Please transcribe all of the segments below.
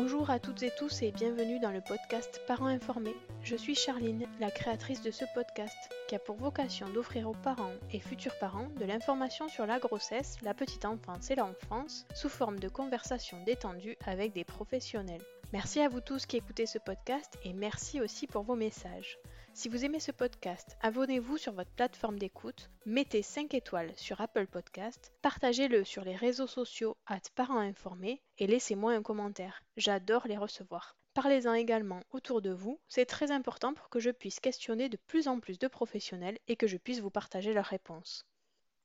Bonjour à toutes et tous et bienvenue dans le podcast Parents informés. Je suis Charline, la créatrice de ce podcast, qui a pour vocation d'offrir aux parents et futurs parents de l'information sur la grossesse, la petite enfance et l'enfance sous forme de conversations détendues avec des professionnels. Merci à vous tous qui écoutez ce podcast et merci aussi pour vos messages. Si vous aimez ce podcast, abonnez-vous sur votre plateforme d'écoute, mettez 5 étoiles sur Apple Podcast, partagez-le sur les réseaux sociaux parents informés et laissez-moi un commentaire. J'adore les recevoir. Parlez-en également autour de vous, c'est très important pour que je puisse questionner de plus en plus de professionnels et que je puisse vous partager leurs réponses.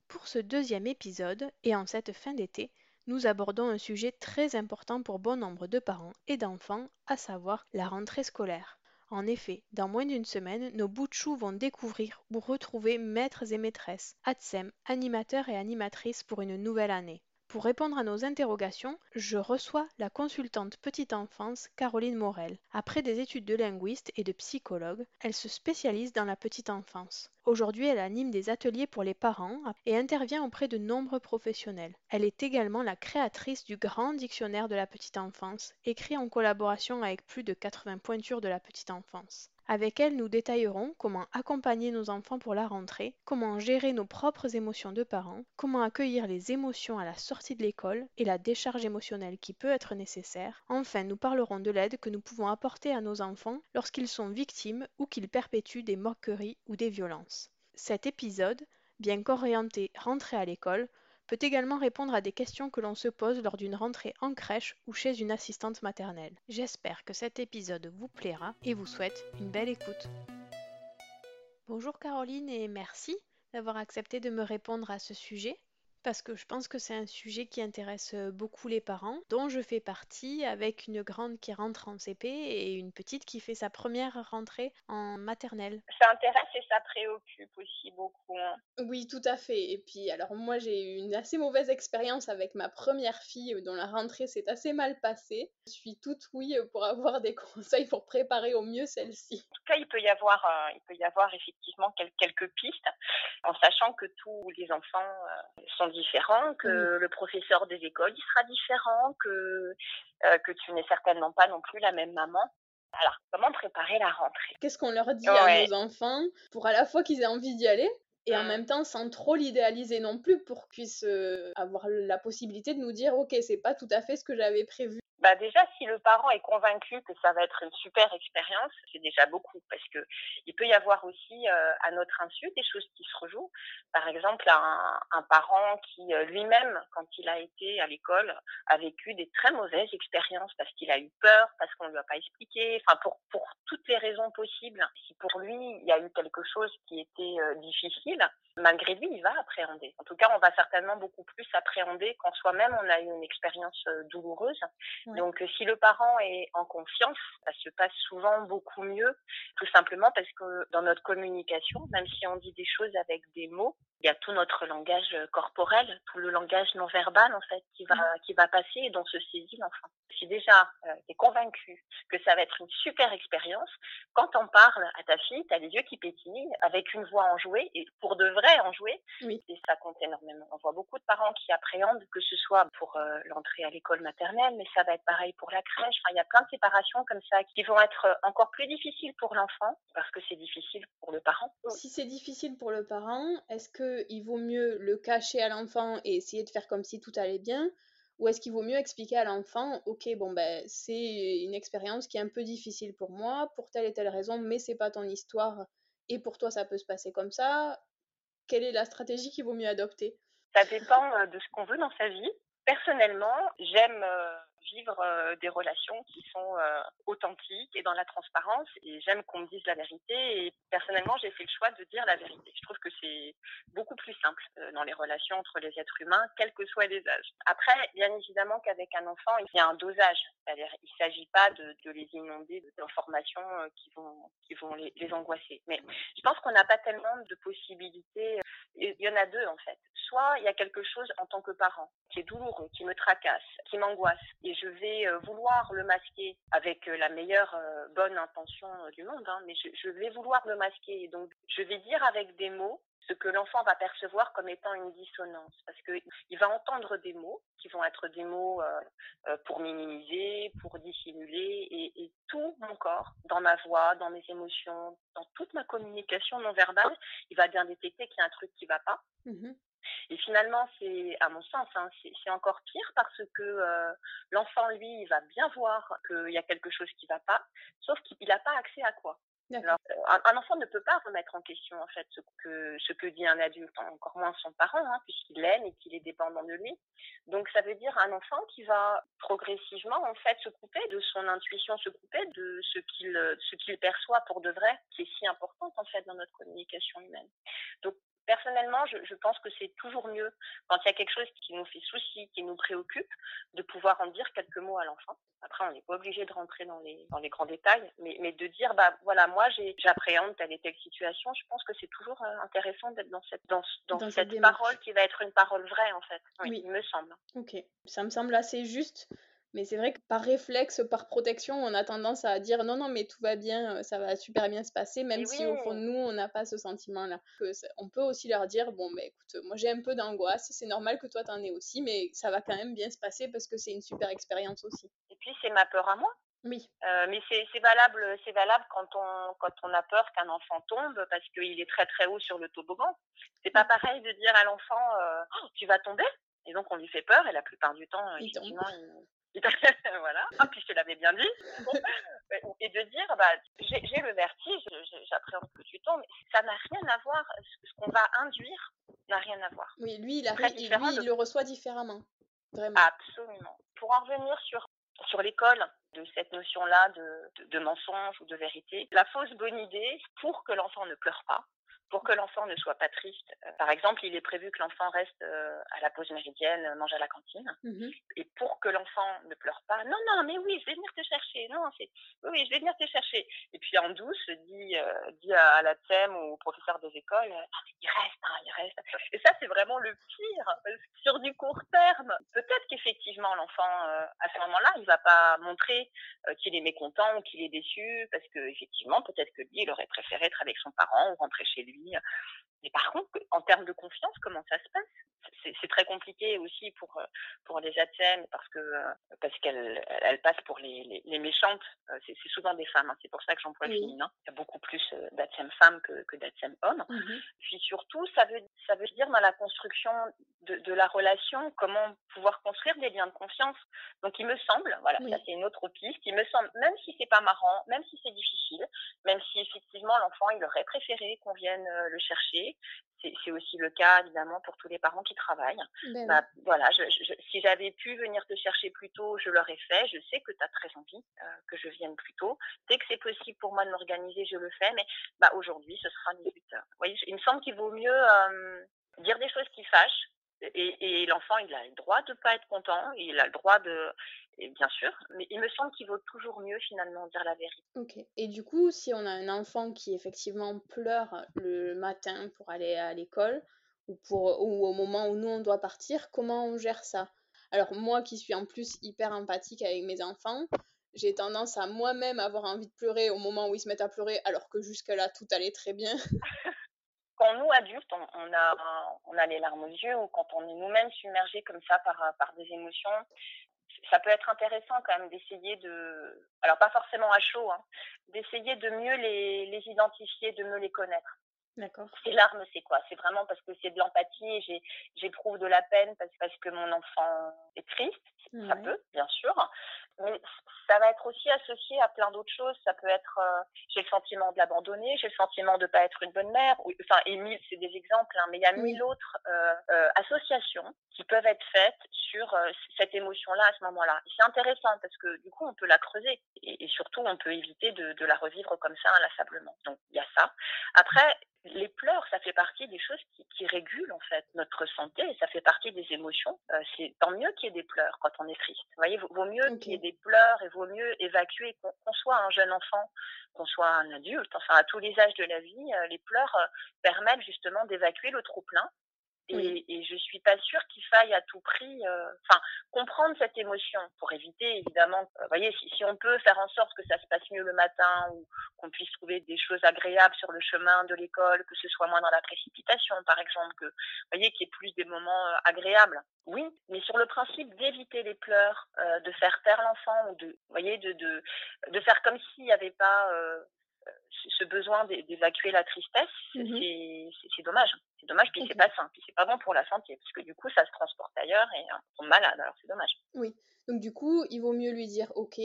Pour ce deuxième épisode, et en cette fin d'été, nous abordons un sujet très important pour bon nombre de parents et d'enfants, à savoir la rentrée scolaire. En effet, dans moins d'une semaine, nos choux vont découvrir ou retrouver maîtres et maîtresses, ATSEM, animateurs et animatrices pour une nouvelle année. Pour répondre à nos interrogations, je reçois la consultante petite enfance Caroline Morel. Après des études de linguiste et de psychologue, elle se spécialise dans la petite enfance. Aujourd'hui, elle anime des ateliers pour les parents et intervient auprès de nombreux professionnels. Elle est également la créatrice du Grand Dictionnaire de la petite enfance, écrit en collaboration avec plus de 80 pointures de la petite enfance. Avec elle, nous détaillerons comment accompagner nos enfants pour la rentrée, comment gérer nos propres émotions de parents, comment accueillir les émotions à la sortie de l'école et la décharge émotionnelle qui peut être nécessaire. Enfin, nous parlerons de l'aide que nous pouvons apporter à nos enfants lorsqu'ils sont victimes ou qu'ils perpétuent des moqueries ou des violences. Cet épisode, bien qu'orienté rentrée à l'école, peut également répondre à des questions que l'on se pose lors d'une rentrée en crèche ou chez une assistante maternelle. J'espère que cet épisode vous plaira et vous souhaite une belle écoute. Bonjour Caroline et merci d'avoir accepté de me répondre à ce sujet parce que je pense que c'est un sujet qui intéresse beaucoup les parents, dont je fais partie, avec une grande qui rentre en CP et une petite qui fait sa première rentrée en maternelle. Ça intéresse et ça préoccupe aussi beaucoup. Hein. Oui, tout à fait. Et puis, alors moi, j'ai eu une assez mauvaise expérience avec ma première fille, dont la rentrée s'est assez mal passée. Je suis toute oui pour avoir des conseils pour préparer au mieux celle-ci. En tout cas, il peut y avoir, il peut y avoir effectivement quelques pistes, en sachant que tous les enfants sont différent, que le professeur des écoles il sera différent, que, euh, que tu n'es certainement pas non plus la même maman. Alors, comment préparer la rentrée? Qu'est-ce qu'on leur dit à nos enfants pour à la fois qu'ils aient envie d'y aller et en mmh. même temps sans trop l'idéaliser non plus pour qu'ils puissent euh, avoir la possibilité de nous dire ok c'est pas tout à fait ce que j'avais prévu? Bah déjà, si le parent est convaincu que ça va être une super expérience, c'est déjà beaucoup parce que il peut y avoir aussi euh, à notre insu des choses qui se rejouent. Par exemple, un, un parent qui euh, lui-même, quand il a été à l'école, a vécu des très mauvaises expériences parce qu'il a eu peur, parce qu'on lui a pas expliqué, enfin pour pour toutes les raisons possibles. Si pour lui il y a eu quelque chose qui était euh, difficile, malgré lui, il va appréhender. En tout cas, on va certainement beaucoup plus appréhender quand soi-même on a eu une expérience douloureuse. Donc, si le parent est en confiance, ça se passe souvent beaucoup mieux, tout simplement parce que dans notre communication, même si on dit des choses avec des mots, il y a tout notre langage corporel, tout le langage non verbal en fait qui va qui va passer et dont se saisit l'enfant. Si déjà euh, tu es convaincu que ça va être une super expérience, quand on parle à ta fille, tu as les yeux qui pétillent avec une voix enjouée et pour de vrai enjouée, oui. et ça compte énormément. On voit beaucoup de parents qui appréhendent que ce soit pour euh, l'entrée à l'école maternelle, mais ça va être pareil pour la crèche. Enfin, il y a plein de séparations comme ça qui vont être encore plus difficiles pour l'enfant parce que c'est difficile pour le parent. Si c'est difficile pour le parent, est-ce que il vaut mieux le cacher à l'enfant et essayer de faire comme si tout allait bien ou est-ce qu'il vaut mieux expliquer à l'enfant, ok, bon ben c'est une expérience qui est un peu difficile pour moi, pour telle et telle raison, mais c'est pas ton histoire et pour toi ça peut se passer comme ça. Quelle est la stratégie qu'il vaut mieux adopter? Ça dépend euh, de ce qu'on veut dans sa vie. Personnellement, j'aime euh, vivre euh, des relations qui sont euh, authentiques et dans la transparence. Et j'aime qu'on me dise la vérité. Et personnellement, j'ai fait le choix de dire la vérité. Je trouve que c'est beaucoup plus simple euh, dans les relations entre les êtres humains, quels que soient les âges. Après, bien évidemment qu'avec un enfant, il y a un dosage. C'est-à-dire, il ne s'agit pas de, les inonder d'informations qui vont, qui vont les, angoisser. Mais je pense qu'on n'a pas tellement de possibilités. Il y en a deux, en fait. Soit il y a quelque chose en tant que parent qui est douloureux, qui me tracasse, qui m'angoisse. Je vais euh, vouloir le masquer avec euh, la meilleure euh, bonne intention du monde, hein, mais je, vais vouloir le masquer. Donc, je vais dire avec des mots ce que l'enfant va percevoir comme étant une dissonance, parce qu'il va entendre des mots qui vont être des mots pour minimiser, pour dissimuler, et, tout mon corps, dans ma voix, dans mes émotions, dans toute ma communication non verbale, il va bien détecter qu'il y a un truc qui va pas. Mmh et finalement, c'est, à mon sens, hein, c'est encore pire parce que euh, l'enfant, lui, il va bien voir qu'il y a quelque chose qui ne va pas, sauf qu'il n'a pas accès à quoi. Alors, un, enfant ne peut pas remettre en question en fait ce que ce que dit un adulte, encore moins son parent, hein, puisqu'il l'aime et qu'il est dépendant de lui. Donc ça veut dire un enfant qui va progressivement en fait se couper de son intuition, se couper de ce qu'il ce qu'il perçoit pour de vrai, qui est si importante en fait dans notre communication humaine. Donc personnellement, je, je, pense que c'est toujours mieux quand il y a quelque chose qui nous fait souci, qui nous préoccupe, de pouvoir en dire quelques mots à l'enfant. Après, on n'est pas obligé de rentrer dans les, dans les grands détails, mais, mais de dire, bah voilà, moi j'appréhende telle et telle situation. Je pense que c'est toujours euh, intéressant d'être dans cette, dans, dans, dans cette, cette parole qui va être une parole vraie, en fait. Oui, oui. il me semble. Ok, ça me semble assez juste. Mais c'est vrai que par réflexe, par protection, on a tendance à dire non, non, mais tout va bien, euh, ça va super bien se passer, même si au fond de nous, on n'a pas ce sentiment-là. On peut aussi leur dire bon, mais écoute, moi j'ai un peu d'angoisse, c'est normal que toi t'en aies aussi, mais ça va quand même bien se passer parce que c'est une super expérience aussi. Et puis c'est ma peur à moi. Oui. Euh, mais c'est valable, c'est valable quand on quand on a peur qu'un enfant tombe parce qu'il est très très haut sur le toboggan. C'est pas pareil de dire à l'enfant euh, oh, tu vas tomber et donc on lui fait peur et la plupart du temps il effectivement il, voilà. Ah, puis je te l'avais bien dit. Et de dire, bah, j'ai le vertige, j'appréhende que tu tombes. Ça n'a rien à voir. Ce qu'on va induire n'a rien à voir. Oui, lui, il, a, lui, il le reçoit différemment. Vraiment. Absolument. Pour en revenir sur, sur l'école, de cette notion-là de, de, de mensonge ou de vérité, la fausse bonne idée, pour que l'enfant ne pleure pas, pour que l'enfant ne soit pas triste. Euh, par exemple, il est prévu que l'enfant reste euh, à la pause méridienne, euh, mange à la cantine. Mmh. Et pour que l'enfant ne pleure pas, non, non, mais oui, je vais venir te chercher. Non, c'est oui, oui, je vais venir te chercher. Et puis en douce, dit, euh, dit à, à la TEM ou au professeur des écoles, ah, il reste, hein, il reste. Et ça, c'est vraiment le pire. Sur du court terme, peut-être qu'effectivement, l'enfant, euh, à ce moment-là, il va pas montrer euh, qu'il est mécontent ou qu'il est déçu, parce que effectivement, peut-être que lui, il aurait préféré être avec son parent ou rentrer chez lui 对呀。Mais par contre, en termes de confiance, comment ça se passe? C'est très compliqué aussi pour pour les ATSEM parce que parce qu'elles elles passent pour les, les, les méchantes. C'est souvent des femmes. Hein. C'est pour ça que j'emploie le oui. féminin. Il y a beaucoup plus d'ATSEM femmes que, que d'ATSEM hommes. Mm -hmm. Puis surtout, ça veut ça veut dire dans la construction de, de, la relation comment pouvoir construire des liens de confiance. Donc il me semble, voilà, oui. ça c'est une autre piste. Il me semble, même si c'est pas marrant, même si c'est difficile, même si effectivement, l'enfant, il aurait préféré qu'on vienne le chercher. C'est aussi le cas, évidemment, pour tous les parents qui travaillent. Ben bah, voilà, si j'avais pu venir te chercher plus tôt, je l'aurais fait. Je sais que tu as très envie que je vienne plus tôt. Dès que c'est possible pour moi de m'organiser, je le fais. Mais bah, aujourd'hui, ce sera 18 heures. Vous voyez, il me semble qu'il vaut mieux dire des choses qui fâchent et, l'enfant, il a le droit de ne pas être content, il a le droit de. Bien sûr, mais il me semble qu'il vaut toujours mieux finalement dire la vérité. Ok. Et du coup, si on a un enfant qui effectivement pleure le matin pour aller à l'école, ou, pour, ou au moment où nous on doit partir, comment on gère ça? Alors, moi qui suis en plus hyper empathique avec mes enfants, j'ai tendance à moi-même avoir envie de pleurer au moment où ils se mettent à pleurer, alors que jusque-là tout allait très bien. quand nous, adultes, on, a, on a les larmes aux yeux ou quand on est nous-mêmes submergés comme ça par, par des émotions, ça peut être intéressant quand même d'essayer de, alors pas forcément à chaud, hein, d'essayer de mieux les, les identifier, de mieux les connaître. D'accord. Ces larmes, c'est quoi? C'est vraiment parce que c'est de l'empathie et j'éprouve de la peine parce, parce que mon enfant est triste. Ça peut, bien sûr. Mais ça va être aussi associé à plein d'autres choses. Ça peut être, euh, j'ai le sentiment de l'abandonner, j'ai le sentiment de ne pas être une bonne mère. Enfin, et mille, c'est des exemples, hein, mais il y a mille autres euh, euh, associations qui peuvent être faites sur cette émotion-là à ce moment-là. C'est intéressant parce que du coup, on peut la creuser et, et surtout, on peut éviter de, de la revivre comme ça inlassablement. Donc, il y a ça. Après, les pleurs, ça fait partie des choses qui, qui, régulent en fait notre santé, ça fait partie des émotions. Euh, c'est tant mieux qu'il y ait des pleurs quand on est triste. Vous voyez, vaut mieux qu'il y ait des pleurs et vaut mieux évacuer, qu'on soit un jeune enfant, qu'on soit un adulte, enfin à tous les âges de la vie, euh, les pleurs euh, permettent justement d'évacuer le trop plein et, et, je suis pas sûre qu'il faille à tout prix, euh, enfin, comprendre cette émotion pour éviter évidemment. Vous voyez, si, si, on peut faire en sorte que ça se passe mieux le matin ou qu'on puisse trouver des choses agréables sur le chemin de l'école, que ce soit moins dans la précipitation, par exemple, que, vous voyez, qu'il y ait plus des moments euh, agréables. Oui, mais sur le principe d'éviter les pleurs, euh, de faire taire l'enfant ou de, vous voyez, de de, de faire comme s'il n'y avait pas ce besoin d'évacuer la tristesse, mmh c'est dommage. C'est dommage, puis c'est pas sain, puis c'est pas bon pour la santé, parce que du coup, ça se transporte ailleurs et on est malade, alors c'est dommage. Oui, donc du coup, il vaut mieux lui dire, ok,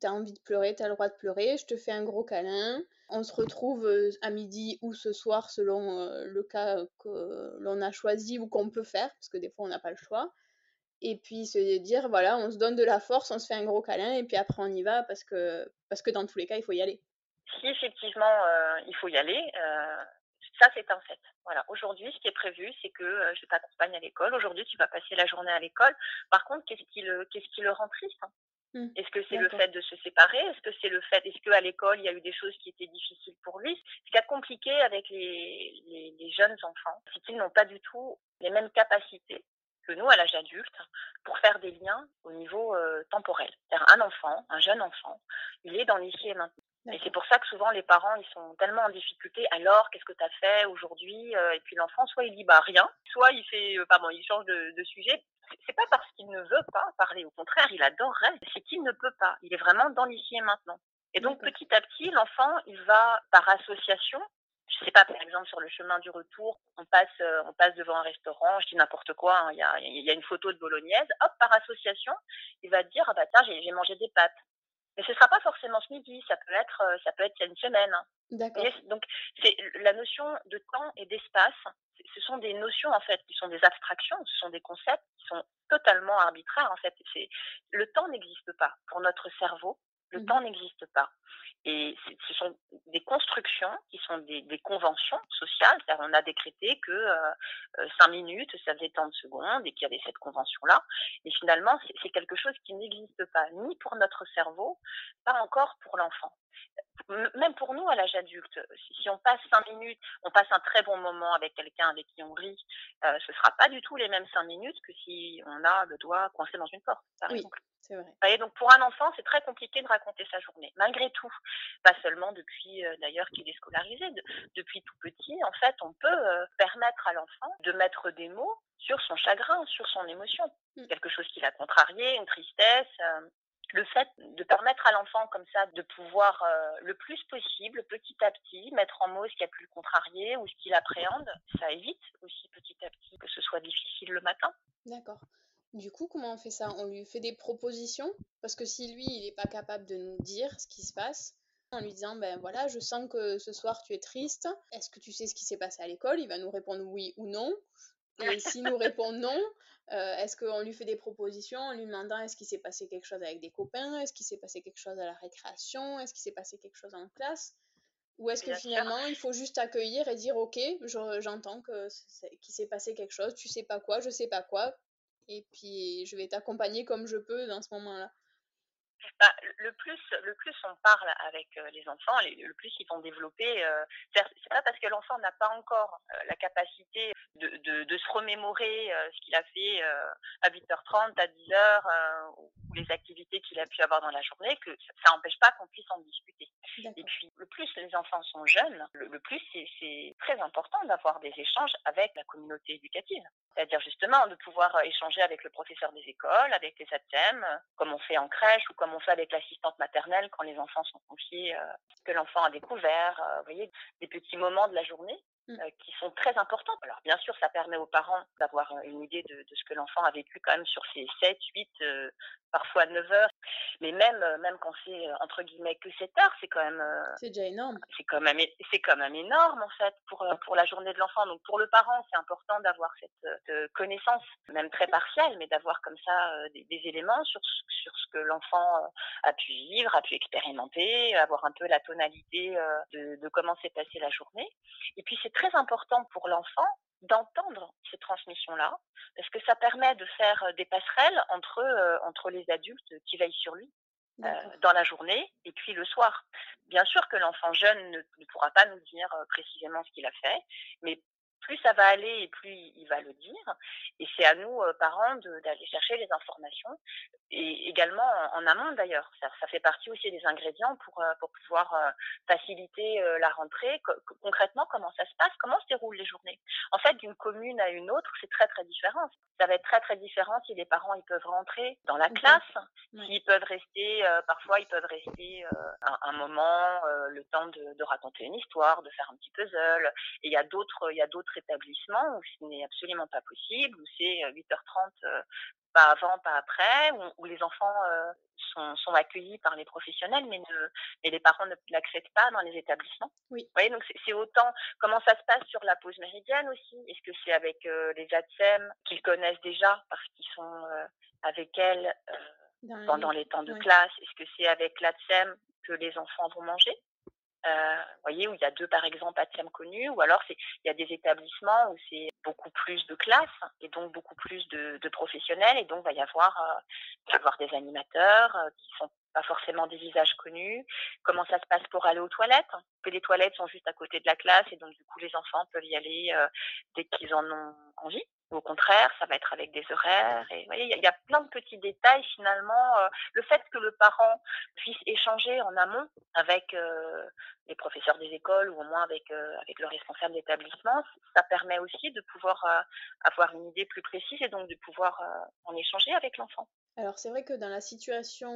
t'as envie de pleurer, t'as le droit de pleurer, je te fais un gros câlin, on se retrouve euh, à midi ou ce soir selon euh, le cas que l'on a choisi ou qu'on peut faire, parce que des fois on n'a pas le choix. Et puis se dire, voilà, on se donne de la force, on se fait un gros câlin, et puis après on y va, parce que, parce que dans tous les cas, il faut y aller si effectivement euh, il faut y aller, euh, ça c'est un fait. Voilà. Aujourd'hui, ce qui est prévu, c'est que euh, je t'accompagne à l'école. Aujourd'hui, tu vas passer la journée à l'école. Par contre, qu'est-ce qui le, qu'est-ce qui le rend triste hein? Mmh. Est-ce que c'est le fait de se séparer? Est-ce que c'est le fait Est-ce qu'à l'école il y a eu des choses qui étaient difficiles pour lui? Ce qui est compliqué avec les, les, les jeunes enfants, c'est qu'ils n'ont pas du tout les mêmes capacités que nous à l'âge adulte pour faire des liens au niveau euh, temporel. Un enfant, un jeune enfant, il est dans l'ici et maintenant. Et c'est pour ça que souvent les parents ils sont tellement en difficulté. Alors qu'est-ce que tu as fait aujourd'hui euh, Et puis l'enfant soit il dit bah rien, soit il fait euh, pardon il change de, de sujet. C'est pas parce qu'il ne veut pas parler, au contraire il adorerait. C'est qu'il ne peut pas. Il est vraiment dans l'ici et maintenant. Et donc petit à petit l'enfant il va par association je sais pas, par exemple, sur le chemin du retour, on passe, euh, on passe devant un restaurant, je dis n'importe quoi, hein, il y, a, y, a, une photo de bolognaise, hop, par association, il va te dire, ah bah tiens, j'ai mangé des pâtes. Mais ce sera pas forcément ce midi, ça peut être, euh, ça peut être une semaine. D'accord. Donc c'est la notion de temps et d'espace. Ce sont des notions en fait qui sont des abstractions, ce sont des concepts qui sont totalement arbitraires en fait. Le temps n'existe pas pour notre cerveau. Le mmh temps n'existe pas. Et ce sont des constructions qui sont des, des conventions sociales. On a décrété que euh, euh, cinq minutes, ça faisait tant de secondes et qu'il y avait cette convention-là. Et finalement, c'est quelque chose qui n'existe pas, ni pour notre cerveau, pas encore pour l'enfant. Même pour nous à l'âge adulte, si on passe cinq minutes, on passe un très bon moment avec quelqu'un avec qui on rit, euh, ce sera pas du tout les mêmes cinq minutes que si on a le doigt coincé dans une porte, par oui. exemple. Vrai. donc pour un enfant, c'est très compliqué de raconter sa journée, malgré tout. Pas seulement depuis euh, d'ailleurs qu'il est scolarisé, de, depuis tout petit, en fait, on peut euh, permettre à l'enfant de mettre des mots sur son chagrin, sur son émotion, mmh. quelque chose qui l'a contrarié, une tristesse. Euh, le fait de permettre à l'enfant comme ça de pouvoir le plus possible, petit à petit, mettre en mots ce qui a pu le contrarier ou ce qu'il appréhende, ça évite aussi petit à petit que ce soit difficile le matin. D'accord. Du coup, comment on fait ça? On lui fait des propositions? Parce que si lui, il n'est pas capable de nous dire ce qui se passe, en lui disant ben voilà, je sens que ce soir tu es triste. Est-ce que tu sais ce qui s'est passé à l'école? Il va nous répondre oui ou non. Et s'il nous répond non, euh, est-ce qu'on lui fait des propositions en lui demandant est-ce qu'il s'est passé quelque chose avec des copains? Est-ce qu'il s'est passé quelque chose à la récréation? Est-ce qu'il s'est passé quelque chose en classe? Ou est-ce que finalement il faut juste accueillir et dire ok, j'entends que qu'il s'est passé quelque chose, tu sais pas quoi, je sais pas quoi, et puis je vais t'accompagner comme je peux dans ce moment-là. Bah, le plus, le plus on parle avec euh, les enfants, le plus ils vont développer. Euh, c'est pas parce que l'enfant n'a pas encore euh, la capacité de, de, de se remémorer ce qu'il a fait à 8h30, à 10h, ou les activités qu'il a pu avoir dans la journée, que ça n'empêche pas qu'on puisse en discuter. Et puis, le plus les enfants sont jeunes, le, plus c'est très important d'avoir des échanges avec la communauté éducative. C'est-à-dire justement de pouvoir échanger avec le professeur des écoles, avec les ATEM, comme on fait en crèche ou comme on fait avec l'assistante maternelle quand les enfants sont confiés, euh, que l'enfant a découvert, euh, voyez, des petits moments de la journée. Euh, qui sont très importants. Alors bien sûr, ça permet aux parents d'avoir une idée de, de ce que l'enfant a vécu quand même sur ces 7, 8, parfois 9 heures. Mais même, même quand c'est entre guillemets que 7 heures, c'est quand même. c'est déjà énorme. C'est quand même, c'est quand même énorme en fait pour pour la journée de l'enfant. Donc pour le parent, c'est important d'avoir cette, connaissance, même très partielle, mais d'avoir comme ça des, des, éléments sur sur ce que l'enfant a pu vivre, a pu expérimenter, avoir un peu la tonalité de, de comment s'est passée la journée. Et puis c'est très important pour l'enfant d'entendre ces transmissions-là, parce que ça permet de faire des passerelles entre, entre les adultes qui veillent sur lui dans la journée et puis le soir. Bien sûr que l'enfant jeune ne, ne, pourra pas nous dire précisément ce qu'il a fait, mais plus ça va aller et plus il va le dire. Et c'est à nous, euh, parents, d'aller chercher les informations. Et également en, amont d'ailleurs. Ça, ça, fait partie aussi des ingrédients pour, euh, pour pouvoir euh, faciliter la rentrée. concrètement, comment ça se passe? Comment se déroulent les journées? En fait, d'une commune à une autre, c'est très très différent. Ça va être très très différent si les parents ils peuvent rentrer dans la classe, s'ils peuvent rester, parfois ils peuvent rester un, un, moment, le temps de, de raconter une histoire, de faire un petit puzzle. Et il y a d'autres, d'autres établissements où ce n'est absolument pas possible, où c'est 8h30, euh, euh, pas avant, pas après, où, les enfants euh, sont, sont, accueillis par les professionnels, mais, ne, mais les parents ne pas dans les établissements. Oui. Vous voyez, donc c'est autant comment ça se passe sur la pause méridienne aussi? Est-ce que c'est avec les ATSEM qu'ils connaissent déjà parce qu'ils sont avec elles pendant les, temps de classe? Est-ce que c'est avec l'ATSEM que les enfants vont manger? Euh, voyez, où il y a deux, par exemple, ATSEM connus, ou alors il y a des établissements où c'est beaucoup plus de classes et donc beaucoup plus de, professionnels, et donc va y avoir, euh, avoir des animateurs euh, qui sont pas forcément des visages connus, comment ça se passe pour aller aux toilettes, que les toilettes sont juste à côté de la classe et donc du coup les enfants peuvent y aller euh, dès qu'ils en ont envie. Au contraire, ça va être avec des horaires. Et voyez, il y, a plein de petits détails finalement. Euh, le fait que le parent puisse échanger en amont avec euh, les professeurs des écoles ou au moins avec avec le responsable d'établissement, ça permet aussi de pouvoir avoir une idée plus précise et donc de pouvoir en échanger avec l'enfant. Alors c'est vrai que dans la situation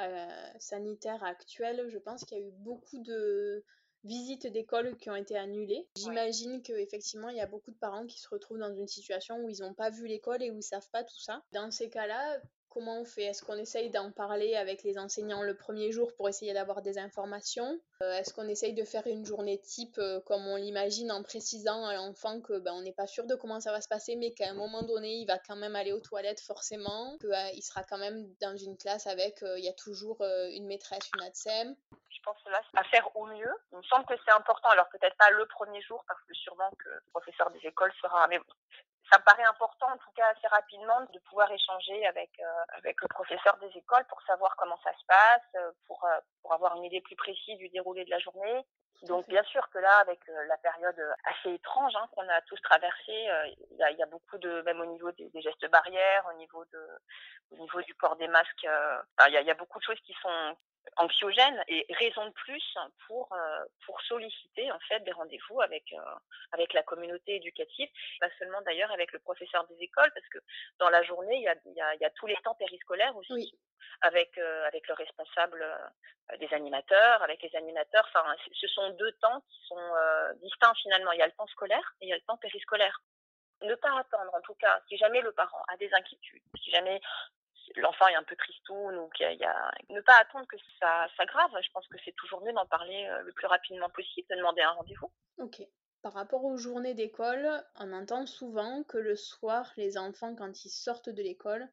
euh, sanitaire actuelle, je pense qu'il y a eu beaucoup de visites d'écoles qui ont été annulées. J'imagine qu'effectivement, il y a beaucoup de parents qui se retrouvent dans une situation où ils n'ont pas vu l'école et où ils savent pas tout ça. Dans ces cas-là, comment on fait? Est-ce qu'on essaye d'en parler avec les enseignants le premier jour pour essayer d'avoir des informations? Euh, Est-ce qu'on essaye de faire une journée type euh, comme on l'imagine en précisant à l'enfant que ben, on n'est pas sûr de comment ça va se passer, mais qu'à un moment donné, il va quand même aller aux toilettes forcément, qu'il euh, sera quand même dans une classe avec, il y a toujours une maîtresse, une ADSEM je pense là, à faire au mieux. Il me semble que c'est important. Alors peut-être pas le premier jour, parce que sûrement que le professeur des écoles sera. Mais ça me paraît important, en tout cas assez rapidement, de pouvoir échanger avec euh, avec le professeur des écoles pour savoir comment ça se passe, euh, pour euh, pour avoir une idée plus précise du déroulé de la journée. Donc bien sûr que là, avec la période assez étrange hein, qu'on a tous traversée, il y a, y, a, beaucoup de, même au niveau des, des, gestes barrières, au niveau de, au niveau du port des masques, il y, a, y a beaucoup de choses qui sont anxiogène et raison de plus pour euh, pour solliciter en fait des rendez-vous avec euh, avec la communauté éducative pas seulement d'ailleurs avec le professeur des écoles parce que dans la journée il y a il y a, il y a tous les temps périscolaires aussi oui. avec euh, avec le responsable des animateurs avec les animateurs. Enfin ce sont deux temps qui sont distincts finalement. Il y a le temps scolaire et il y a le temps périscolaire. Ne pas attendre en tout cas si jamais le parent a des inquiétudes si jamais l'enfant est un peu tristoun ou qu'il y, a, ne pas attendre que ça s'aggrave. Je pense que c'est toujours mieux d'en parler le plus rapidement possible, de demander un rendez-vous. Par rapport aux journées d'école, on entend souvent que le soir, les enfants, quand ils sortent de l'école,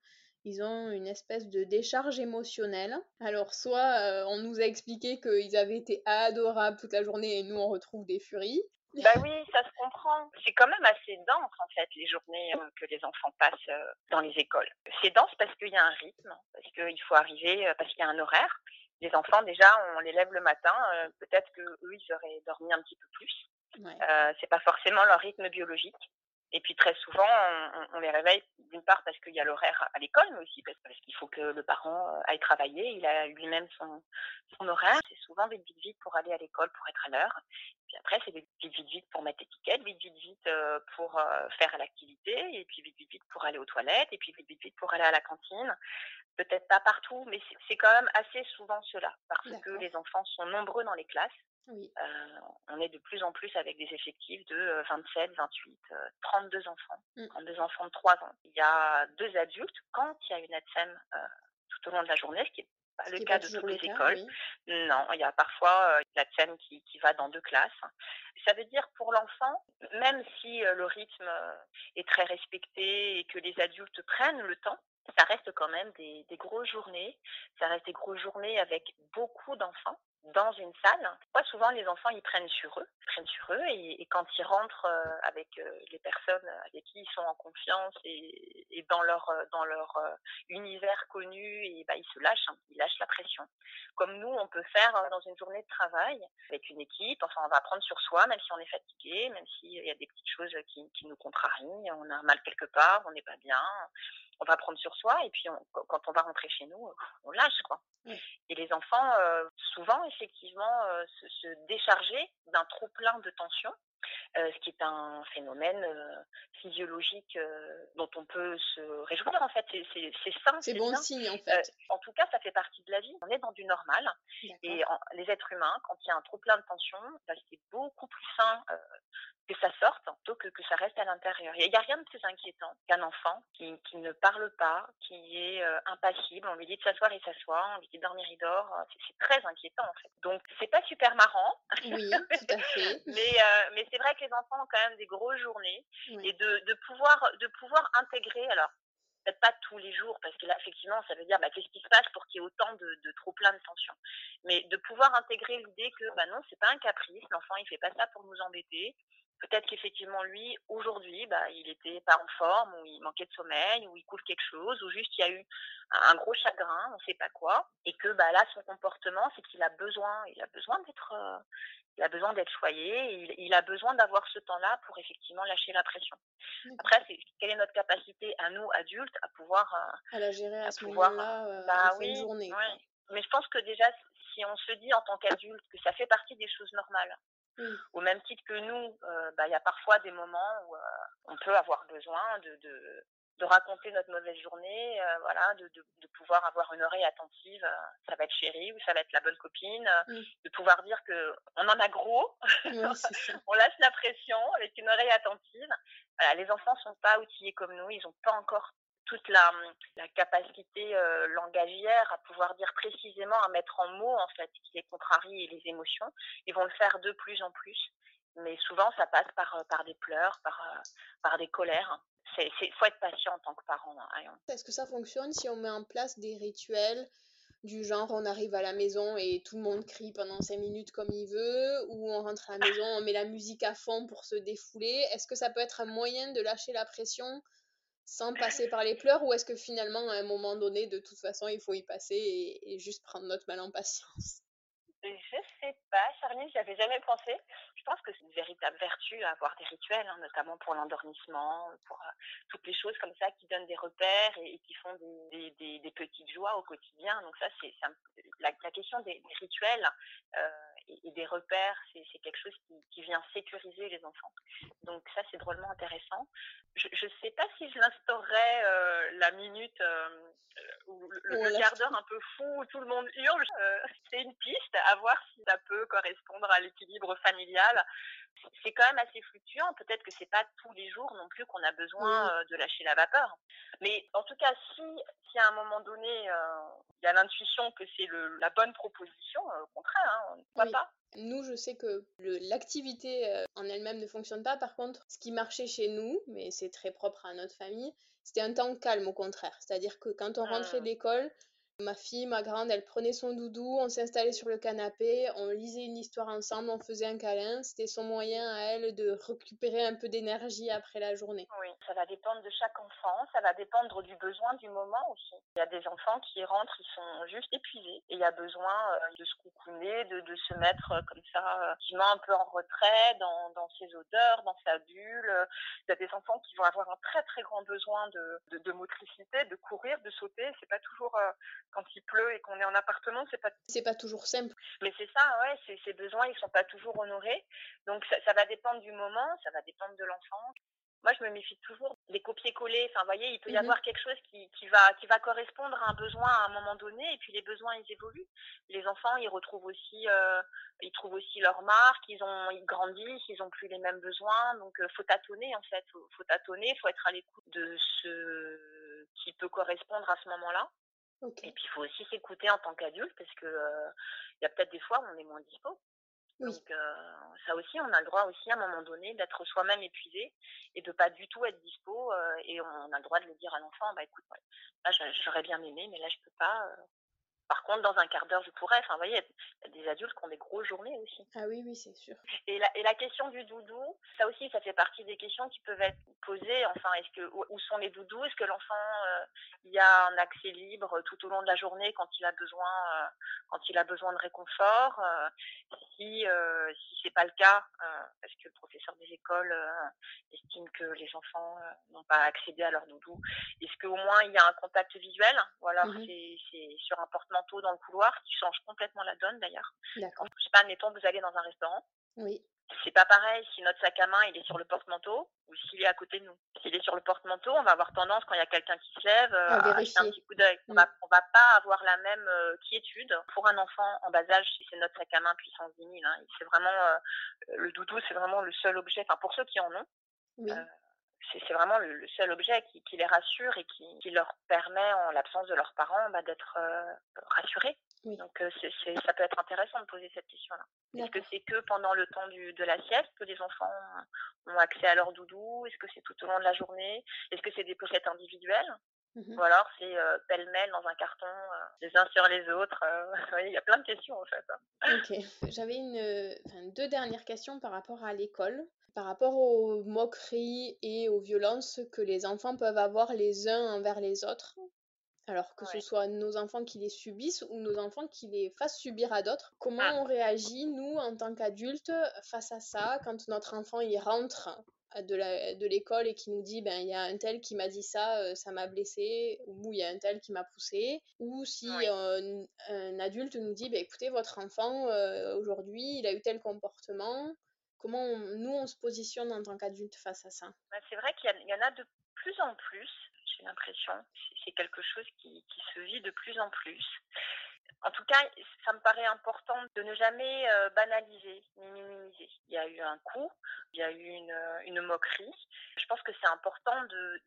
ils ont une espèce de décharge émotionnelle. Alors soit euh, on nous a expliqué qu'ils avaient été adorables toute la journée et nous on retrouve des furies. Bah oui, ça se comprend. C'est quand même assez dense en fait les journées euh, que les enfants passent euh, dans les écoles. C'est dense parce qu'il y a un rythme, parce qu'il faut arriver, parce qu'il y a un horaire. Les enfants déjà, on les lève le matin. Peut-être que eux, ils auraient dormi un petit peu plus. Ouais. c'est pas forcément leur rythme biologique. Et puis très souvent, on, les réveille d'une part parce qu'il y a l'horaire à l'école, mais aussi parce, qu'il faut que le parent euh, aille travailler. Il a lui-même son, son horaire. C'est souvent vite, vite, vite pour aller à l'école, pour être à l'heure. Puis après, c'est vite, vite, vite pour mettre l'étiquette, vite, vite, vite euh, pour euh, faire l'activité, et puis vite, vite, vite pour aller aux toilettes, et puis vite, vite, vite pour aller à la cantine. Peut-être pas partout, mais c'est quand même assez souvent cela, parce que les enfants sont nombreux dans les classes. Oui. Euh, on est de plus en plus avec des effectifs de 27, 28, 32 enfants, 32 mmh. enfants de 3 ans. Il y a deux adultes quand il y a une ATSEM euh, tout au long de la journée, ce qui n'est pas le cas de toutes les écoles. Non, il y a parfois euh, l'ATSEM qui, qui va dans deux classes. Ça veut dire pour l'enfant, même si le rythme est très respecté et que les adultes prennent le temps, ça reste quand même des, des grosses journées. Ça reste des grosses journées avec beaucoup d'enfants dans une salle. Moi, souvent, les enfants, ils prennent sur eux, ils prennent sur eux, et, quand ils rentrent euh, avec euh, les personnes avec qui ils sont en confiance et, dans leur euh, dans leur univers connu, et bah, ils se lâchent, hein, ils lâchent la pression. Comme nous, on peut faire dans une journée de travail avec une équipe. Enfin, on va prendre sur soi, même si on est fatigué, même s'il y a des petites choses qui, qui nous contrarient, on a mal quelque part, on n'est pas bien on va prendre sur soi et puis quand on va rentrer chez nous, on lâche quoi. Et les enfants, euh, souvent effectivement, euh, se, décharger d'un trop plein de tensions, euh, ce qui est un phénomène physiologique dont on peut se réjouir en fait. C'est sain. C'est bon signe en fait. en tout cas, ça fait partie de la vie. On est dans du normal. Et les êtres humains, quand il y a un trop plein de tensions, bah, c'est beaucoup plus sain que ça sorte plutôt que, que ça reste à l'intérieur. Il n'y a, rien de plus inquiétant qu'un enfant qui, qui, ne parle pas, qui est euh, impassible. On lui dit de s'asseoir, il s'assoit. On lui dit de dormir, il dort. C'est très inquiétant en fait. Donc c'est pas super marrant. Oui, tout à fait. mais euh, mais c'est vrai que les enfants ont quand même des grosses journées et de, de pouvoir de pouvoir intégrer. Alors peut-être pas tous les jours, parce que là, effectivement, ça veut dire bah, qu'est-ce qui se passe pour qu'il y ait autant de, de, trop plein de tensions. Mais de pouvoir intégrer l'idée que bah non, c'est pas un caprice, l'enfant il fait pas ça pour nous embêter, peut-être qu'effectivement lui aujourd'hui bah, il était pas en forme ou il manquait de sommeil ou il couvre quelque chose ou juste il y a eu un gros chagrin on sait pas quoi et que bah là son comportement c'est qu'il a besoin il a besoin d'être euh, il a besoin d'être choyé il, a besoin d'avoir ce temps-là pour effectivement lâcher la pression. Après c'est quelle est notre capacité à nous adultes à pouvoir euh, à la gérer à, ce moment-là euh, bah, oui, journée mais je pense que déjà si on se dit en tant qu'adulte que ça fait partie des choses normales Mmh. Au même titre que nous, euh, bah, il y a parfois des moments où euh, on peut avoir besoin de, de, de, raconter notre mauvaise journée, euh, voilà, de, de, de, pouvoir avoir une oreille attentive. ça va être chérie ou ça va être la bonne copine. Mmh. De pouvoir dire que on en a gros, on lâche la pression avec une oreille attentive. Voilà, les enfants sont pas outillés comme nous, ils n'ont pas encore toute la, capacité euh, langagière à pouvoir dire précisément, à mettre en mots en fait les contrarie et les émotions. Ils vont le faire de plus en plus, mais souvent ça passe par, euh, par des pleurs, par, euh, par des colères. Il faut être patient en tant que parent. Hein, Est-ce que ça fonctionne si on met en place des rituels du genre on arrive à la maison et tout le monde crie pendant 5 minutes comme il veut, ou on rentre à la maison, on met la musique à fond pour se défouler? Est-ce que ça peut être un moyen de lâcher la pression sans passer par les pleurs ou est-ce que finalement à un moment donné de toute façon il faut y passer et, juste prendre notre mal en patience? Je sais pas, Charline, j'y avais jamais pensé. Je pense que c'est une véritable vertu à avoir des rituels, hein, notamment pour l'endormissement, pour euh, toutes les choses comme ça qui donnent des repères et, qui font des, petites joies au quotidien. Donc ça, c'est la, la, question des, rituels euh, et, des repères, c'est quelque chose qui, vient sécuriser les enfants. Donc ça, c'est drôlement intéressant. Je ne sais pas si je l'instaurerais euh, la minute euh, ou le, quart d'heure un peu fou où tout le monde hurle. c'est une piste à voir si ça peut correspondre à l'équilibre familial. C'est quand même assez fluctuant. Peut-être que c'est pas tous les jours non plus qu'on a besoin de lâcher la vapeur. Mais en tout cas, si, si à un moment donné, il y a l'intuition que c'est la bonne proposition, au contraire, hein, on ne pas. Nous, je sais que l'activité euh, en elle-même ne fonctionne pas. Par contre, ce qui marchait chez nous, mais c'est très propre à notre famille, c'était un temps calme au contraire. C'est-à-dire que quand on rentrait d'école, Ma fille, ma grande, elle prenait son doudou, on s'installait sur le canapé, on lisait une histoire ensemble, on faisait un câlin. C'était son moyen à elle de récupérer un peu d'énergie après la journée. Oui, ça va dépendre de chaque enfant, ça va dépendre du besoin du moment aussi. Il y a des enfants qui rentrent, ils sont juste épuisés et il y a besoin euh, de se coucouner, de, se mettre euh, comme ça, met un peu en retrait dans, ses odeurs, dans sa bulle. Il y a des enfants qui vont avoir un très très grand besoin de, de, motricité, de courir, de sauter. C'est pas toujours euh, quand il pleut et qu'on est en appartement, c'est pas c'est pas toujours simple. Mais c'est ça, ouais, ces besoins ils sont pas toujours honorés. Donc ça, ça va dépendre du moment, ça va dépendre de l'enfant. Moi, je me méfie toujours des copier-coller. Enfin, vous voyez, il peut y mmh avoir quelque chose qui, qui, va, qui va correspondre à un besoin à un moment donné, et puis les besoins, ils évoluent. Les enfants, ils retrouvent aussi, euh, ils trouvent aussi leur marque, ils, ont, ils grandissent, ils ont plus les mêmes besoins. Donc, euh, faut tâtonner, en fait. Faut, faut tâtonner, faut être à l'écoute de ce qui peut correspondre à ce moment-là. Et puis, il faut aussi s'écouter en tant qu'adulte parce que il y a peut-être des fois où on est moins dispo. Donc, ça aussi, on a le droit aussi à un moment donné d'être soi-même épuisé et de pas du tout être dispo. et on a le droit de le dire à l'enfant, bah écoute, là j'aurais bien aimé, mais là je peux pas. Par contre, dans un quart d'heure, je pourrais. Enfin, vous voyez, il y a des adultes qui ont des grosses journées aussi. Ah oui, oui, c'est sûr. Et la, et la question du doudou, ça aussi, ça fait partie des questions qui peuvent être posées. Enfin, est-ce que où sont les doudous? Est-ce que l'enfant, euh, y a un accès libre tout au long de la journée quand il a besoin, euh, quand il a besoin de réconfort? Euh, Si si c'est pas le cas, parce que le professeur des écoles estime que les enfants n'ont pas accédé à leur doudou, est-ce qu'au moins il y a un contact visuel? Ou alors mmh c'est sur un porte manteau dans le couloir qui change complètement la donne d'ailleurs. D'accord. Je sais pas, admettons, vous allez dans un restaurant. Oui. C'est pas pareil si notre sac à main il est sur le porte-manteau ou s'il est à côté de nous. S'il est sur le porte-manteau, on va avoir tendance quand il y a quelqu'un qui se lève euh, à, jeter un petit coup d'œil. On, mm. va, on va pas avoir la même euh, quiétude pour un enfant en bas âge si c'est notre sac à main puissance 10 000. Hein. C'est vraiment euh, le doudou, c'est vraiment le seul objet. Enfin pour ceux qui en ont. Oui c'est vraiment le, seul objet qui, les rassure et qui, leur permet, en l'absence de leurs parents, bah, d'être euh, rassurés. Donc euh, ça peut être intéressant de poser cette question-là. Est-ce que c'est que pendant le temps de la sieste que les enfants ont accès à leur doudou? Est-ce que c'est tout au long de la journée? Est-ce que c'est des pochettes individuelles? Mmh Ou alors c'est euh, pêle-mêle dans un carton, les uns sur les autres. il y a plein de questions en fait. Hein. Ok. J'avais une, deux dernières questions par rapport à l'école par rapport aux moqueries et aux violences que les enfants peuvent avoir les uns envers les autres. Alors que ce soit nos enfants qui les subissent ou nos enfants qui les fassent subir à d'autres. Comment ah. on réagit, nous, en tant qu'adultes, face à ça, quand notre enfant il rentre de l'école et qui nous dit ben il y a un tel qui m'a dit ça, euh, ça m'a blessé, ou il y a un tel qui m'a poussé, ou si un, adulte nous dit ben écoutez votre enfant euh, aujourd'hui il a eu tel comportement, Comment nous, on se positionne en tant qu'adulte face à ça bah, C'est vrai qu'il y, en a de plus en plus, j'ai l'impression. C'est quelque chose qui, se vit de plus en plus. En tout cas, ça me paraît important de ne jamais euh, banaliser ni minimiser. Il y a eu un coup, il y a eu une, moquerie. Je pense que c'est important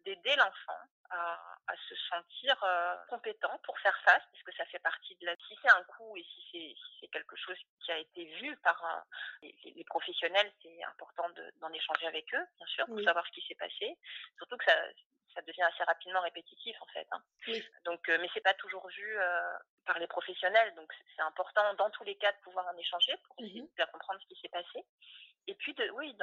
d'aider l'enfant à, se sentir euh, compétent pour faire face, parce que ça fait partie de la. Si c'est un coup et si c'est quelque chose qui a été vu par euh, les, professionnels, c'est important d'en échanger avec eux, bien sûr, pour savoir ce qui s'est passé. Surtout que ça, ça devient assez rapidement répétitif en fait. Hein. Donc, euh, mais c'est pas toujours vu euh, par les professionnels, donc c'est important dans tous les cas de pouvoir en échanger pour essayer de bien comprendre ce qui s'est passé. Et puis, de, oui,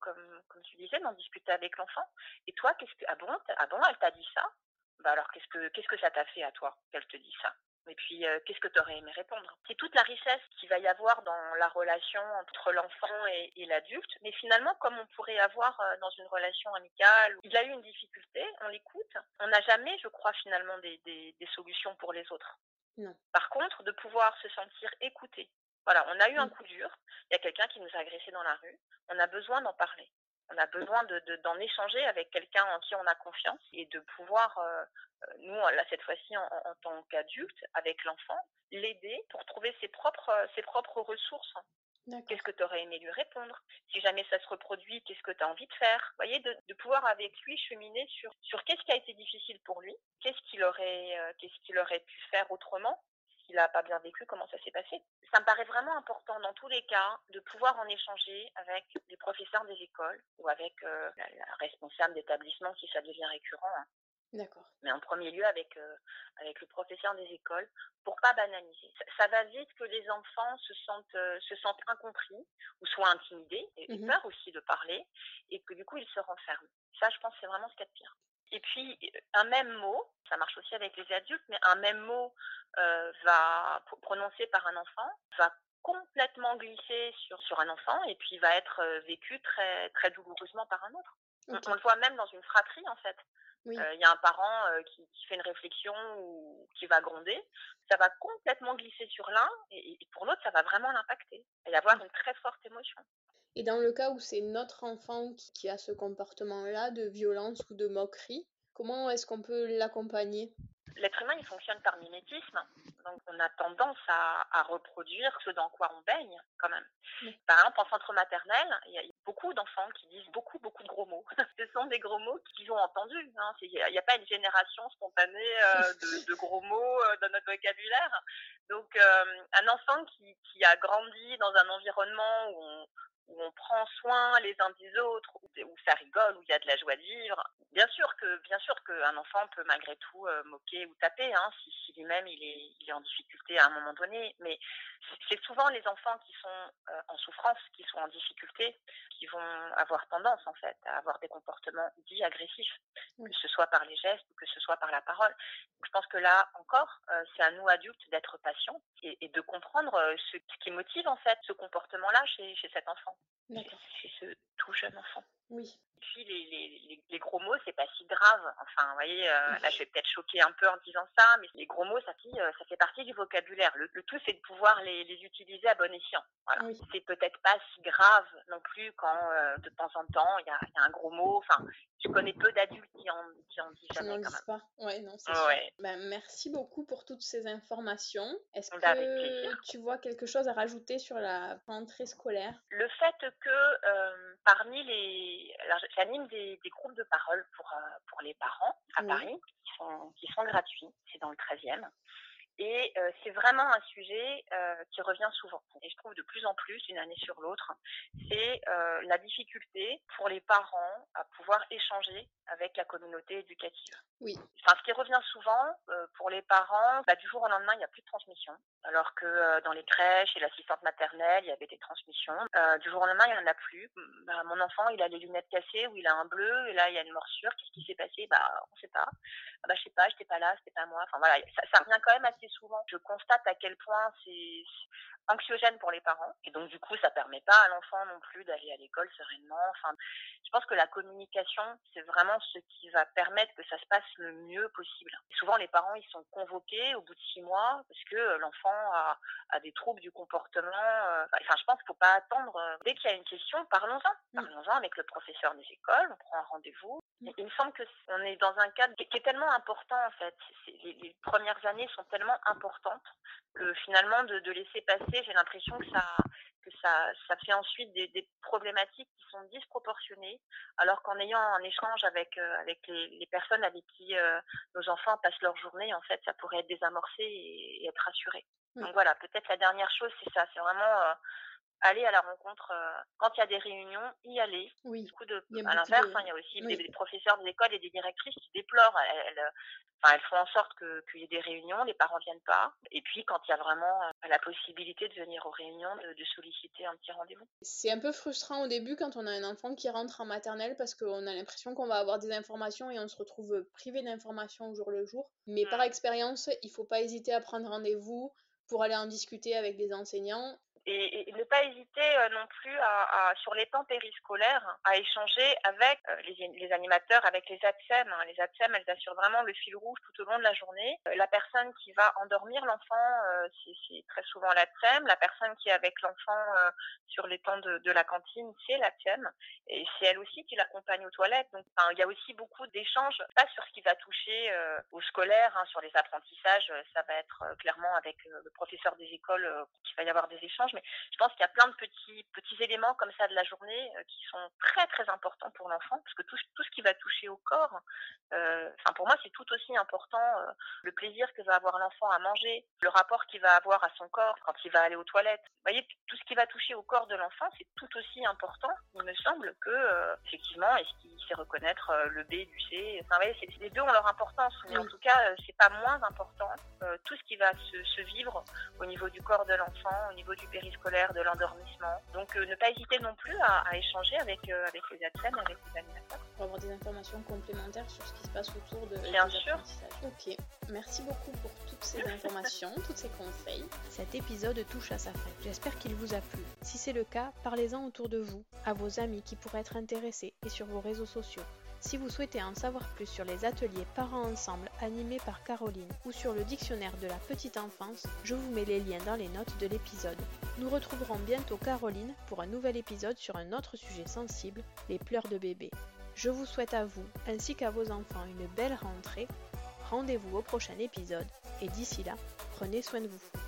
comme, comme tu disais, d'en discuter avec l'enfant. Et toi, qu'est-ce que ah bon, ah bon, elle t'a dit ça? Bah alors, qu'est-ce que qu'est-ce que ça t'a fait à toi qu'elle te dit ça? Et puis, euh, qu'est-ce que tu aurais aimé répondre? C'est toute la richesse qu'il va y avoir dans la relation entre l'enfant et, l'adulte. Mais finalement, comme on pourrait avoir euh, dans une relation amicale, il a eu une difficulté, on l'écoute. On n'a jamais, je crois, finalement, des, des, solutions pour les autres. Non. Par contre, de pouvoir se sentir écouté, Voilà, on a eu un coup dur, il y a quelqu'un qui nous a agressé dans la rue, on a besoin d'en parler. On a besoin d'en de, d'en échanger avec quelqu'un en qui on a confiance et de pouvoir, euh, euh, nous, là, cette fois-ci, en, en tant qu'adulte, avec l'enfant, l'aider pour trouver ses propres, ses propres ressources. Qu'est-ce que tu aurais aimé lui répondre? Si jamais ça se reproduit, qu'est-ce que tu as envie de faire? Vous voyez, de, de, pouvoir avec lui cheminer sur, sur qu'est-ce qui a été difficile pour lui, qu'est-ce qu'il aurait, euh, qu'est-ce qu'il aurait pu faire autrement, s'il n'a pas bien vécu, comment ça s'est passé? Ça me paraît vraiment important dans tous les cas de pouvoir en échanger avec les professeurs des écoles ou avec euh, la, la, responsable d'établissement si ça devient récurrent. Hein. D'accord. Mais en premier lieu avec, euh, avec le professeur des écoles pour pas banaliser. Ça, ça, va vite que les enfants se sentent, euh, se sentent incompris ou soient intimidés et mmh. peur aussi de parler et que du coup ils se renferment. Ça, je pense, c'est vraiment ce qu'il y a de pire. Et puis, un même mot, ça marche aussi avec les adultes, mais un même mot euh, va prononcé par un enfant va complètement glisser sur, sur un enfant et puis va être vécu très, très douloureusement par un autre. Okay. On, on, le voit même dans une fratrie, en fait. Il oui. euh, y a un parent euh, qui, qui, fait une réflexion ou qui va gronder, ça va complètement glisser sur l'un et, et, pour l'autre, ça va vraiment l'impacter et avoir une très forte émotion. Et dans le cas où c'est notre enfant qui, qui a ce comportement-là de violence ou de moquerie, comment est-ce qu'on peut l'accompagner? L'être humain, il fonctionne par mimétisme. Donc, on a tendance à, à, reproduire ce dans quoi on baigne, quand même. Oui. Par exemple, en centre maternel, il y beaucoup d'enfants qui disent beaucoup, beaucoup de gros mots. ce sont des gros mots qu'ils ont entendus. Hein. Il n'y a pas une génération spontanée euh, de, de, gros mots euh, dans notre vocabulaire. Donc, euh, un enfant qui, qui, a grandi dans un environnement où on, où on prend soin les uns des autres, où, ça rigole, où il y a de la joie de vivre. Bien sûr que, bien sûr qu'un enfant peut malgré tout euh, moquer ou taper, hein, si, si lui-même il est, il est, en difficulté à un moment donné. Mais c'est souvent les enfants qui sont euh, en souffrance, qui sont en difficulté, qui vont avoir tendance en fait à avoir des comportements dits agressifs, que ce soit par les gestes ou que ce soit par la parole. Donc, je pense que là encore, euh, c'est à nous adultes d'être patients et, et, de comprendre ce, ce, qui motive en fait ce comportement-là chez, chez cet enfant, chez, chez ce tout jeune enfant. Oui. Puis les, les, les, gros mots, c'est pas si grave. Enfin, vous voyez, euh, là je vais peut-être choquer un peu en disant ça, mais les gros mots, ça, euh, ça fait partie du vocabulaire. Le, le tout, c'est de pouvoir les, les, utiliser à bon escient. Voilà. Oui. C'est peut-être pas si grave non plus quand euh, de temps en temps il y a, y a, un gros mot. Enfin, je connais peu d'adultes qui en, qui en disent jamais. Quand même. Pas. Ouais, non, c'est ouais. Ben, merci beaucoup pour toutes ces informations. Est-ce que tu vois quelque chose à rajouter sur la rentrée scolaire? Le fait que euh, parmi les, j'anime des, des, groupes de parole pour euh, pour les parents à. Paris qui sont qui sont gratuits. C'est dans le 13e. Et euh, c'est vraiment un sujet euh, qui revient souvent. Et je trouve de plus en plus, une année sur l'autre, c'est euh, la difficulté pour les parents à pouvoir échanger avec la communauté éducative. Oui. Enfin, ce qui revient souvent pour les parents, bah, du jour au lendemain, il n'y a plus de transmission. Alors que dans les crèches et l'assistante maternelle, il y avait des transmissions. Du jour au lendemain, il n'y en a plus. Bah, mon enfant, il a les lunettes cassées ou il a un bleu et là, il y a une morsure. Qu'est-ce qui s'est passé? Bah, on ne sait pas. Ah, bah, je sais pas, j'étais pas là, c'était pas moi. Enfin voilà, ça, ça, revient quand même assez souvent. Je constate à quel point c'est anxiogène pour les parents et donc du coup, ça permet pas à l'enfant non plus d'aller à l'école sereinement. Enfin, je pense que la communication, c'est vraiment ce qui va permettre que ça se passe le mieux possible. Et souvent, les parents, ils sont convoqués au bout de six mois parce que l'enfant a, a, des troubles du comportement. Euh, enfin, je pense qu'il ne faut pas attendre. Euh, dès qu'il y a une question, parlons-en. Parlons-en avec le professeur des écoles, on prend un rendez-vous. Il me semble qu'on est dans un cadre qui est tellement important, en fait. Les, les, premières années sont tellement importantes que finalement, de, de laisser passer, j'ai l'impression que ça, que ça, ça fait ensuite des, des, problématiques qui sont disproportionnées, alors qu'en ayant un échange avec, euh, avec les, les, personnes avec qui euh, nos enfants passent leur journée, en fait, ça pourrait être désamorcé et, et être rassuré. Mmh. Donc voilà, peut-être la dernière chose, c'est ça, c'est vraiment euh, aller à la rencontre euh, quand il y a des réunions, y aller. Oui. Du coup, de, à l'inverse, hein, il y a aussi oui. des, des, professeurs des écoles et des directrices qui déplorent. Elles, elles, enfin, elles font en sorte qu'il y ait des réunions, les parents viennent pas. Et puis, quand il y a vraiment euh, la possibilité de venir aux réunions, de, de solliciter un petit rendez-vous. C'est un peu frustrant au début quand on a un enfant qui rentre en maternelle parce qu'on a l'impression qu'on va avoir des informations et on se retrouve privé d'informations au jour le jour. Mais mmh. par expérience, il faut pas hésiter à prendre rendez-vous pour aller en discuter avec des enseignants et, ne pas hésiter euh, non plus à, sur les temps périscolaires à échanger avec euh, les, animateurs, avec les ATSEM. Hein. Les ATSEM, elles assurent vraiment le fil rouge tout au long de la journée. Euh, la personne qui va endormir l'enfant, c'est très souvent l'ATSEM. La personne qui est avec l'enfant sur les temps de, la cantine, c'est l'ATSEM. Et c'est elle aussi qui l'accompagne aux toilettes. Donc, il y a aussi beaucoup d'échanges, pas sur ce qui va toucher au scolaire, hein, sur les apprentissages, ça va être clairement avec le professeur des écoles qu'il va y avoir des échanges je pense qu'il y a plein de petits, petits éléments comme ça de la journée euh, qui sont très très importants pour l'enfant, parce que tout, tout ce qui va toucher au corps, euh, pour moi c'est tout aussi important, euh, le plaisir que va avoir l'enfant à manger, le rapport qu'il va avoir à son corps quand il va aller aux toilettes. Vous voyez, tout ce qui va toucher au corps de l'enfant, c'est tout aussi important, il me semble, que effectivement, est-ce qu'il sait reconnaître le B du C? Enfin, vous voyez, les deux ont leur importance, mais en tout cas, c'est pas moins important. tout ce qui va se, se, vivre au niveau du corps de l'enfant, au niveau du péri scolaire, de l'endormissement. Donc euh, ne pas hésiter non plus à, échanger avec, euh, avec les ATSEM, avec les animateurs. Pour avoir des informations complémentaires sur ce qui se passe autour de Bien sûr. Ok, merci beaucoup pour toutes ces informations, tous ces conseils. Cet épisode touche à sa fin. J'espère qu'il vous a plu. Si c'est le cas, parlez-en autour de vous, à vos amis qui pourraient être intéressés et sur vos réseaux sociaux. Si vous souhaitez en savoir plus sur les ateliers Parents Ensemble animés par Caroline ou sur le dictionnaire de la petite enfance, je vous mets les liens dans les notes de l'épisode. Nous retrouverons bientôt Caroline pour un nouvel épisode sur un autre sujet sensible, les pleurs de bébé. Je vous souhaite à vous ainsi qu'à vos enfants une belle rentrée. Rendez-vous au prochain épisode et d'ici là, prenez soin de vous.